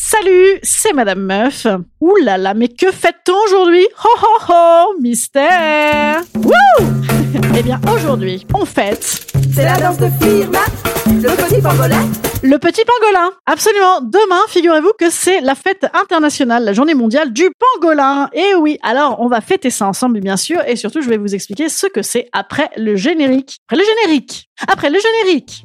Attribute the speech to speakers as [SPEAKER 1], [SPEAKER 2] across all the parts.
[SPEAKER 1] Salut, c'est Madame Meuf. Ouh là là, mais que fait-on aujourd'hui? Ho ho ho, mystère. Wouh! Eh bien, aujourd'hui, on fête...
[SPEAKER 2] C'est la danse de Firma, le petit pangolin.
[SPEAKER 1] Le petit pangolin. Absolument. Demain, figurez-vous que c'est la fête internationale, la journée mondiale du pangolin. Et oui, alors on va fêter ça ensemble, bien sûr, et surtout, je vais vous expliquer ce que c'est après le générique. Après le générique. Après le générique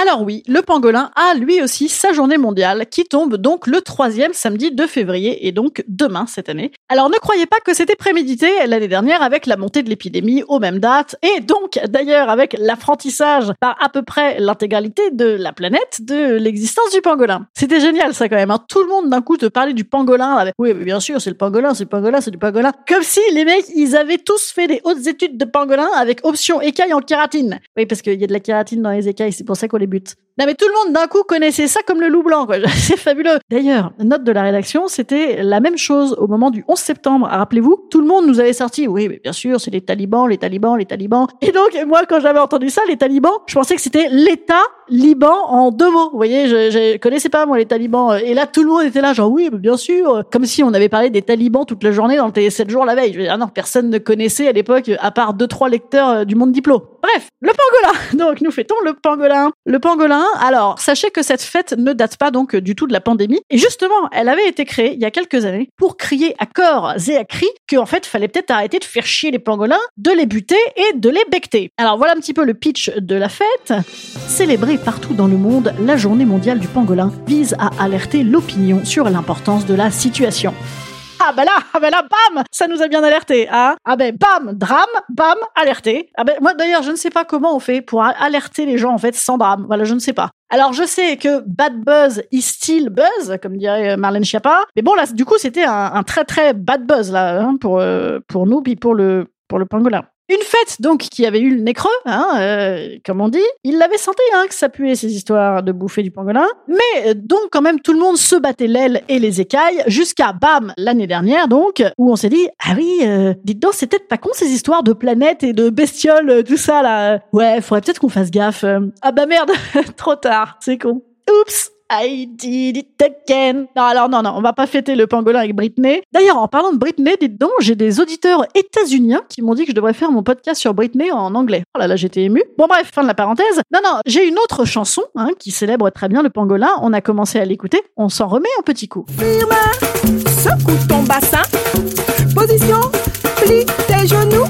[SPEAKER 1] Alors oui, le pangolin a lui aussi sa journée mondiale qui tombe donc le troisième samedi de février et donc demain cette année. Alors ne croyez pas que c'était prémédité l'année dernière avec la montée de l'épidémie aux mêmes dates et donc d'ailleurs avec l'apprentissage par à peu près l'intégralité de la planète de l'existence du pangolin. C'était génial ça quand même. hein. Tout le monde d'un coup te parlait du pangolin. avec, Oui, bien sûr, c'est le pangolin, c'est le pangolin, c'est du pangolin. Comme si les mecs, ils avaient tous fait des hautes études de pangolin avec option écaille en kératine. Oui, parce qu'il y a de la kératine dans les écailles, c'est pour ça qu'on les bute. Non mais tout le monde d'un coup connaissait ça comme le loup blanc, quoi. C'est fabuleux. D'ailleurs, note de la rédaction, c'était la même chose au moment du 11 septembre. Ah, Rappelez-vous, tout le monde nous avait sorti, oui, mais bien sûr, c'est les talibans, les talibans, les talibans. Et donc, moi, quand j'avais entendu ça, les talibans, je pensais que c'était l'État Liban en deux mots. Vous voyez, je, je connaissais pas, moi, les talibans. Et là, tout le monde était là, genre, oui, mais bien sûr. Comme si on avait parlé des talibans toute la journée dans le télé 7 jours la veille. Je veux dire, non, personne ne connaissait à l'époque, à part deux, trois lecteurs euh, du monde diplo. Bref, le pangolin. Donc, nous fêtons le pangolin. Le pangolin, alors, sachez que cette fête ne date pas donc du tout de la pandémie. Et justement, elle avait été créée il y a quelques années pour crier à corps et à cri qu'en fait, fallait peut-être arrêter de faire chier les pangolins, de les buter et de les becter. Alors, voilà un petit peu le pitch de la fête. Célébrer partout dans le monde, la journée mondiale du pangolin vise à alerter l'opinion sur l'importance de la situation. Ah ben là, ah ben là, bam, ça nous a bien alerté, hein Ah ben bam, drame, bam, alerté. Ah ben moi d'ailleurs, je ne sais pas comment on fait pour alerter les gens en fait sans drame. Voilà, je ne sais pas. Alors je sais que bad buzz is still buzz, comme dirait euh, Marlène Schiappa. Mais bon là, du coup, c'était un, un très très bad buzz là hein, pour euh, pour nous puis pour le pour le pangolin. Une fête donc qui avait eu le nez creux, hein, euh, comme on dit. Il l'avait senti hein, que ça puait ces histoires de bouffer du pangolin. Mais euh, donc quand même tout le monde se battait l'aile et les écailles jusqu'à bam l'année dernière donc où on s'est dit ah oui euh, dites donc c'est peut-être pas con ces histoires de planètes et de bestioles euh, tout ça là. Ouais faudrait peut-être qu'on fasse gaffe. Ah bah merde trop tard c'est con. Oups. I did it again. Non, alors non, non, on va pas fêter le pangolin avec Britney. D'ailleurs, en parlant de Britney, dites donc, j'ai des auditeurs états-uniens qui m'ont dit que je devrais faire mon podcast sur Britney en anglais. Oh là là, j'étais émue. Bon bref, fin de la parenthèse. Non, non, j'ai une autre chanson hein, qui célèbre très bien le pangolin. On a commencé à l'écouter. On s'en remet un petit coup.
[SPEAKER 2] Firma, secoue ton bassin. Position, plie tes genoux.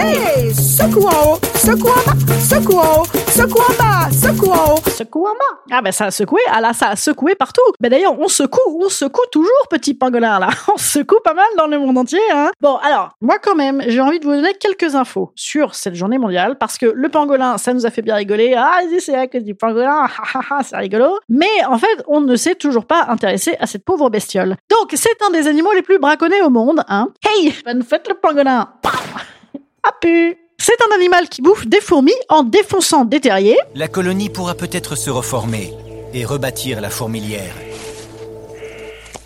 [SPEAKER 2] Hey, secoue en haut, secoue en bas, secoue en haut, secoue en bas, secoue en haut.
[SPEAKER 1] Secoue en bas. Ah ben ça a secoué. Ah là, ça a secoué partout. Ben d'ailleurs, on secoue, on secoue toujours, petit pangolin là. On secoue pas mal dans le monde entier. Hein. Bon, alors, moi quand même, j'ai envie de vous donner quelques infos sur cette journée mondiale parce que le pangolin, ça nous a fait bien rigoler. Ah, c'est vrai que du pangolin, ah, ah, ah, c'est rigolo. Mais en fait, on ne s'est toujours pas intéressé à cette pauvre bestiole. Donc, c'est un des animaux les plus braconnés au monde. Hein. Hey, bonne fête le pangolin. Ah c'est un animal qui bouffe des fourmis en défonçant des terriers.
[SPEAKER 3] La colonie pourra peut-être se reformer et rebâtir la fourmilière.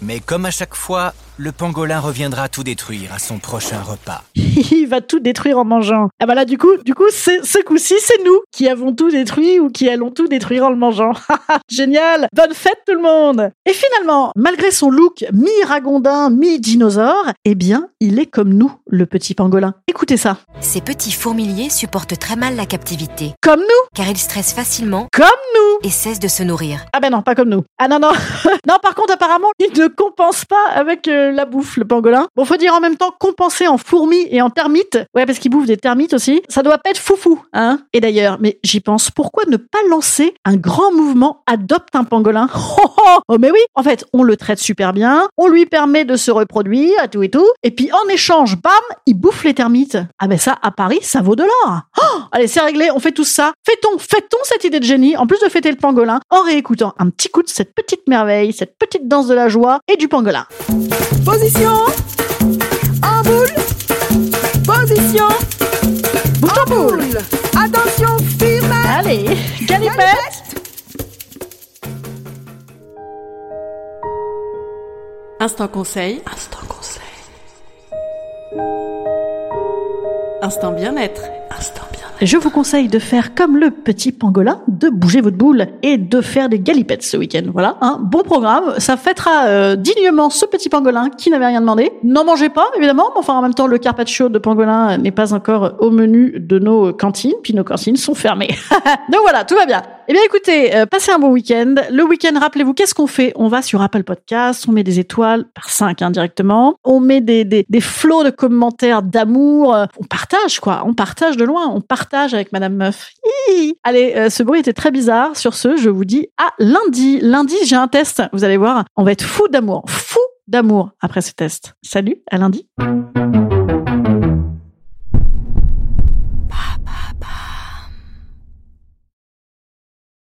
[SPEAKER 3] Mais comme à chaque fois, le pangolin reviendra tout détruire à son prochain repas.
[SPEAKER 1] Il va tout détruire en mangeant. Ah bah là, du coup, du coup, c'est, ce coup-ci, c'est nous qui avons tout détruit ou qui allons tout détruire en le mangeant. Génial Bonne fête tout le monde Et finalement, malgré son look mi-ragondin, mi-dinosaure, eh bien, il est comme nous, le petit pangolin. Écoutez ça.
[SPEAKER 4] Ces petits fourmiliers supportent très mal la captivité,
[SPEAKER 1] Comme nous
[SPEAKER 4] car ils stressent facilement
[SPEAKER 1] Comme nous
[SPEAKER 4] et cessent de se nourrir.
[SPEAKER 1] Ah ben non, pas comme nous. Ah non, non. non, par contre, apparemment, il ne compense pas avec euh, la bouffe, le pangolin. Bon, faut dire en même temps compenser en fourmis et en termites. Ouais, parce qu'il bouffe des termites aussi. Ça doit pas être foufou, hein. Et d'ailleurs, mais j'y pense, pourquoi ne pas lancer un grand mouvement adopte un pangolin? Oh, oh, oh, mais oui En fait, on le traite super bien, on lui permet de se reproduire, à tout et tout, et puis en échange, bam, il bouffe les termites. Ah ben ça, à Paris, ça vaut de l'or. Oh, allez, c'est réglé, on fait tout ça. Fêtons, fêtons cette idée de génie, en plus de fêter le pangolin, en réécoutant un petit coup de cette petite merveille, cette petite danse de la joie et du pangolin?
[SPEAKER 2] Position en boule. Position en
[SPEAKER 1] boule.
[SPEAKER 2] Attention, firme.
[SPEAKER 1] Allez, galipette
[SPEAKER 5] Instant conseil. Instant conseil. Instant bien-être.
[SPEAKER 1] Je vous conseille de faire comme le petit pangolin, de bouger votre boule et de faire des galipettes ce week-end. Voilà, un bon programme. Ça fêtera euh, dignement ce petit pangolin qui n'avait rien demandé. N'en mangez pas, évidemment, mais enfin en même temps, le carpaccio de pangolin n'est pas encore au menu de nos cantines, puis nos cantines sont fermées. Donc voilà, tout va bien. Eh bien écoutez, euh, passez un bon week-end. Le week-end, rappelez-vous, qu'est-ce qu'on fait? On va sur Apple Podcasts, on met des étoiles par 5 hein, directement, on met des, des, flots de commentaires d'amour, euh, on partage quoi, on partage de loin, on partage avec Madame Meuf. Hi Allez, euh, ce bruit était très bizarre. Sur ce, je vous dis à lundi. Lundi, j'ai un test. Vous allez voir, on va être fou d'amour, fou d'amour après ce test. Salut, à lundi.